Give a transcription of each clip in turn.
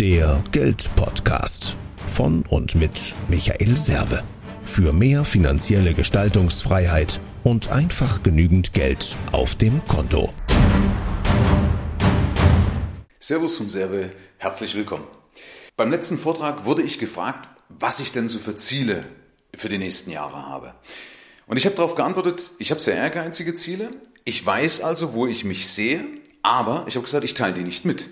Der Geldpodcast von und mit Michael Serve. Für mehr finanzielle Gestaltungsfreiheit und einfach genügend Geld auf dem Konto. Servus vom Serve, herzlich willkommen. Beim letzten Vortrag wurde ich gefragt, was ich denn so für Ziele für die nächsten Jahre habe. Und ich habe darauf geantwortet, ich habe sehr ehrgeizige Ziele. Ich weiß also, wo ich mich sehe, aber ich habe gesagt, ich teile die nicht mit.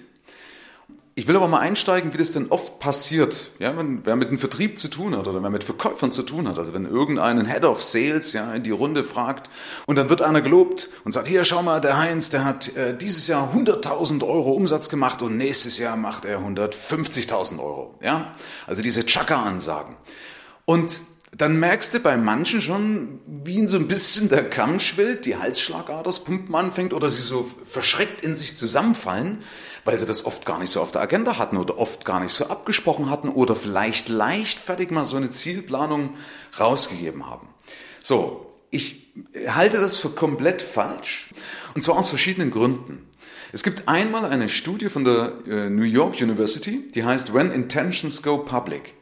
Ich will aber mal einsteigen, wie das denn oft passiert, ja, wenn, wer mit einem Vertrieb zu tun hat oder wer mit Verkäufern zu tun hat. Also wenn irgendeinen Head of Sales ja in die Runde fragt und dann wird einer gelobt und sagt, hier schau mal, der Heinz, der hat äh, dieses Jahr 100.000 Euro Umsatz gemacht und nächstes Jahr macht er 150.000 Euro. Ja, also diese Chaka-Ansagen. Und dann merkst du bei manchen schon, wie ihnen so ein bisschen der Kamm schwillt, die Halsschlagader Pumpen anfängt oder sie so verschreckt in sich zusammenfallen, weil sie das oft gar nicht so auf der Agenda hatten oder oft gar nicht so abgesprochen hatten oder vielleicht leichtfertig mal so eine Zielplanung rausgegeben haben. So, ich halte das für komplett falsch und zwar aus verschiedenen Gründen. Es gibt einmal eine Studie von der äh, New York University, die heißt When Intentions Go Public.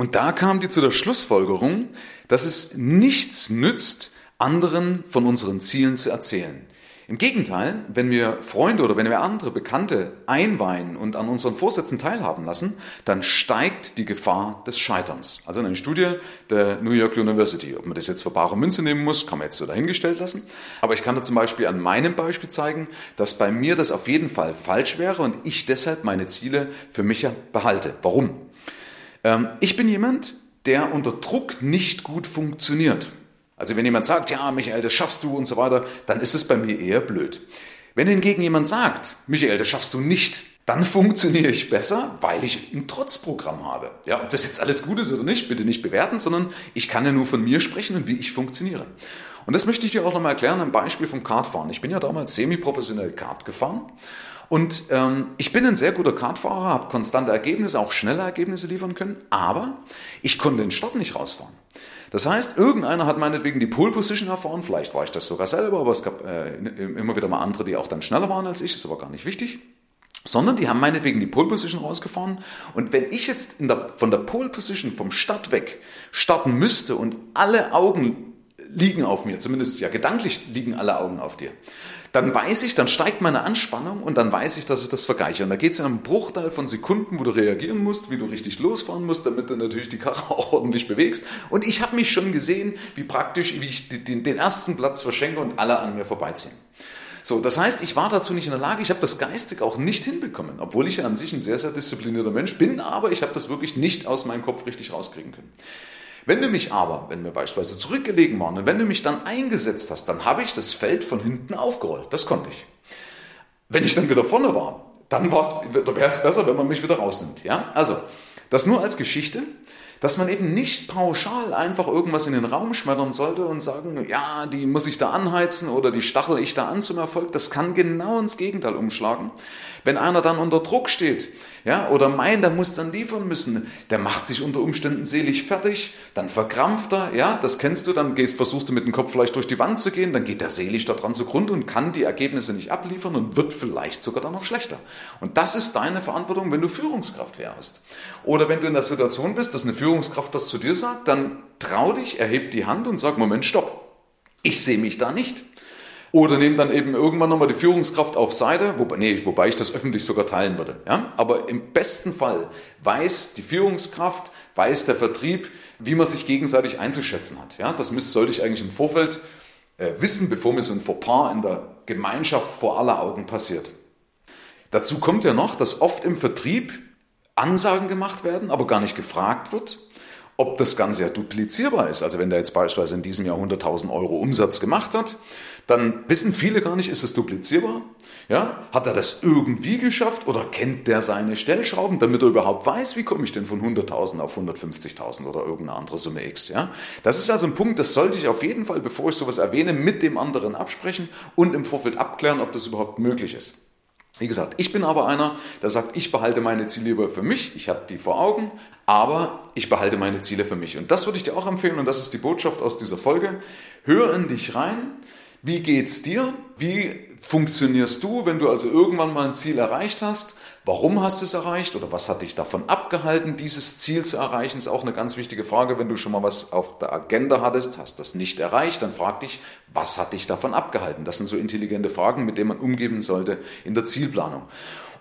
Und da kam die zu der Schlussfolgerung, dass es nichts nützt, anderen von unseren Zielen zu erzählen. Im Gegenteil, wenn wir Freunde oder wenn wir andere Bekannte einweihen und an unseren Vorsätzen teilhaben lassen, dann steigt die Gefahr des Scheiterns. Also eine Studie der New York University. Ob man das jetzt für bare Münze nehmen muss, kann man jetzt so dahingestellt lassen. Aber ich kann da zum Beispiel an meinem Beispiel zeigen, dass bei mir das auf jeden Fall falsch wäre und ich deshalb meine Ziele für mich behalte. Warum? Ähm, ich bin jemand, der unter Druck nicht gut funktioniert. Also wenn jemand sagt, ja, Michael, das schaffst du und so weiter, dann ist es bei mir eher blöd. Wenn hingegen jemand sagt, Michael, das schaffst du nicht, dann funktioniere ich besser, weil ich ein Trotzprogramm habe. Ja, ob das jetzt alles gut ist oder nicht, bitte nicht bewerten, sondern ich kann ja nur von mir sprechen und wie ich funktioniere. Und das möchte ich dir auch nochmal erklären, am Beispiel vom Kartfahren. Ich bin ja damals semi-professionell Kart gefahren und ähm, ich bin ein sehr guter Kartfahrer, habe konstante Ergebnisse, auch schnelle Ergebnisse liefern können, aber ich konnte den Start nicht rausfahren. Das heißt, irgendeiner hat meinetwegen die Pole Position erfahren, vielleicht war ich das sogar selber, aber es gab äh, immer wieder mal andere, die auch dann schneller waren als ich, ist aber gar nicht wichtig. Sondern die haben meinetwegen die Pole Position rausgefahren. Und wenn ich jetzt der, von der Pole Position vom Start weg starten müsste und alle Augen liegen auf mir, zumindest ja gedanklich liegen alle Augen auf dir, dann weiß ich, dann steigt meine Anspannung und dann weiß ich, dass ich das vergleiche. Und da geht es in einem Bruchteil von Sekunden, wo du reagieren musst, wie du richtig losfahren musst, damit du natürlich die Karre auch ordentlich bewegst. Und ich habe mich schon gesehen, wie praktisch, wie ich den, den ersten Platz verschenke und alle an mir vorbeiziehen. So, das heißt, ich war dazu nicht in der Lage, ich habe das geistig auch nicht hinbekommen, obwohl ich ja an sich ein sehr, sehr disziplinierter Mensch bin, aber ich habe das wirklich nicht aus meinem Kopf richtig rauskriegen können. Wenn du mich aber, wenn wir beispielsweise zurückgelegen waren und wenn du mich dann eingesetzt hast, dann habe ich das Feld von hinten aufgerollt. Das konnte ich. Wenn ich dann wieder vorne war, dann wäre es besser, wenn man mich wieder rausnimmt. Ja? Also, das nur als Geschichte, dass man eben nicht pauschal einfach irgendwas in den Raum schmettern sollte und sagen, ja, die muss ich da anheizen oder die stachel ich da an zum Erfolg. Das kann genau ins Gegenteil umschlagen. Wenn einer dann unter Druck steht, ja, oder meint, er muss dann liefern müssen, der macht sich unter Umständen selig fertig, dann verkrampft er, ja, das kennst du, dann gehst, versuchst du mit dem Kopf vielleicht durch die Wand zu gehen, dann geht der selig daran zugrunde und kann die Ergebnisse nicht abliefern und wird vielleicht sogar dann noch schlechter. Und das ist deine Verantwortung, wenn du Führungskraft wärst. Oder wenn du in der Situation bist, dass eine Führungskraft das zu dir sagt, dann trau dich, erheb die Hand und sag, Moment, stopp. Ich sehe mich da nicht. Oder nehmen dann eben irgendwann nochmal die Führungskraft auf Seite, wobei, nee, wobei ich das öffentlich sogar teilen würde. Ja? Aber im besten Fall weiß die Führungskraft, weiß der Vertrieb, wie man sich gegenseitig einzuschätzen hat. Ja? Das müsste, sollte ich eigentlich im Vorfeld äh, wissen, bevor mir so ein Fauxpas in der Gemeinschaft vor aller Augen passiert. Dazu kommt ja noch, dass oft im Vertrieb Ansagen gemacht werden, aber gar nicht gefragt wird, ob das Ganze ja duplizierbar ist. Also wenn der jetzt beispielsweise in diesem Jahr 100.000 Euro Umsatz gemacht hat, dann wissen viele gar nicht, ist es duplizierbar? Ja, hat er das irgendwie geschafft oder kennt der seine Stellschrauben, damit er überhaupt weiß, wie komme ich denn von 100.000 auf 150.000 oder irgendeine andere Summe X? Ja, das ist also ein Punkt, das sollte ich auf jeden Fall, bevor ich sowas erwähne, mit dem anderen absprechen und im Vorfeld abklären, ob das überhaupt möglich ist. Wie gesagt, ich bin aber einer, der sagt, ich behalte meine Ziele lieber für mich, ich habe die vor Augen, aber ich behalte meine Ziele für mich. Und das würde ich dir auch empfehlen und das ist die Botschaft aus dieser Folge. Hör in dich rein, Wie geht's dir? Wie funktionierst du, wenn du also irgendwann mal ein Ziel erreicht hast? Warum hast du es erreicht oder was hat dich davon abgehalten, dieses Ziel zu erreichen? Ist auch eine ganz wichtige Frage. Wenn du schon mal was auf der Agenda hattest, hast das nicht erreicht, dann frag dich, was hat dich davon abgehalten? Das sind so intelligente Fragen, mit denen man umgeben sollte in der Zielplanung.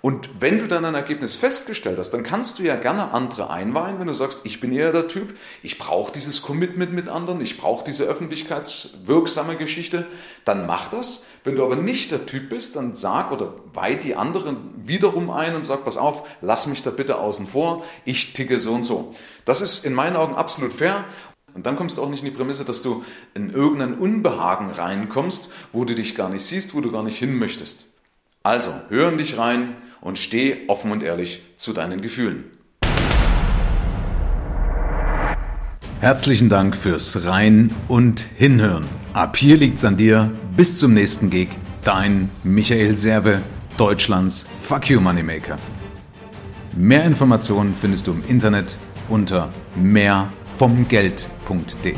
Und wenn du dann ein Ergebnis festgestellt hast, dann kannst du ja gerne andere einweihen, wenn du sagst, ich bin eher der Typ, ich brauche dieses Commitment mit anderen, ich brauche diese öffentlichkeitswirksame Geschichte, dann mach das. Wenn du aber nicht der Typ bist, dann sag oder weih die anderen wiederum ein und sag, pass auf, lass mich da bitte außen vor, ich ticke so und so. Das ist in meinen Augen absolut fair und dann kommst du auch nicht in die Prämisse, dass du in irgendein Unbehagen reinkommst, wo du dich gar nicht siehst, wo du gar nicht hin möchtest. Also, hören dich rein, und steh offen und ehrlich zu deinen Gefühlen. Herzlichen Dank fürs Rein und Hinhören. Ab hier liegt's an dir. Bis zum nächsten Gig. Dein Michael Serve, Deutschlands Fuck You Moneymaker. Mehr Informationen findest du im Internet unter mehrvomgeld.de.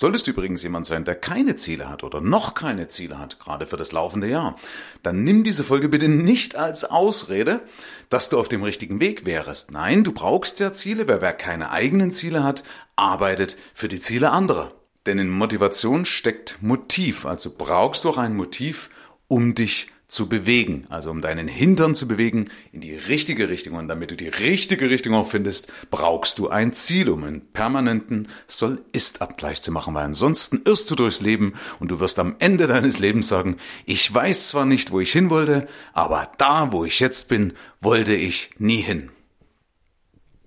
Solltest du übrigens jemand sein, der keine Ziele hat oder noch keine Ziele hat, gerade für das laufende Jahr, dann nimm diese Folge bitte nicht als Ausrede, dass du auf dem richtigen Weg wärst. Nein, du brauchst ja Ziele. Wer, wer keine eigenen Ziele hat, arbeitet für die Ziele anderer. Denn in Motivation steckt Motiv, also brauchst du auch ein Motiv, um dich zu bewegen, also um deinen Hintern zu bewegen in die richtige Richtung. Und damit du die richtige Richtung auch findest, brauchst du ein Ziel, um einen permanenten Soll-Ist-Abgleich zu machen, weil ansonsten irrst du durchs Leben und du wirst am Ende deines Lebens sagen, ich weiß zwar nicht, wo ich hin wollte, aber da, wo ich jetzt bin, wollte ich nie hin.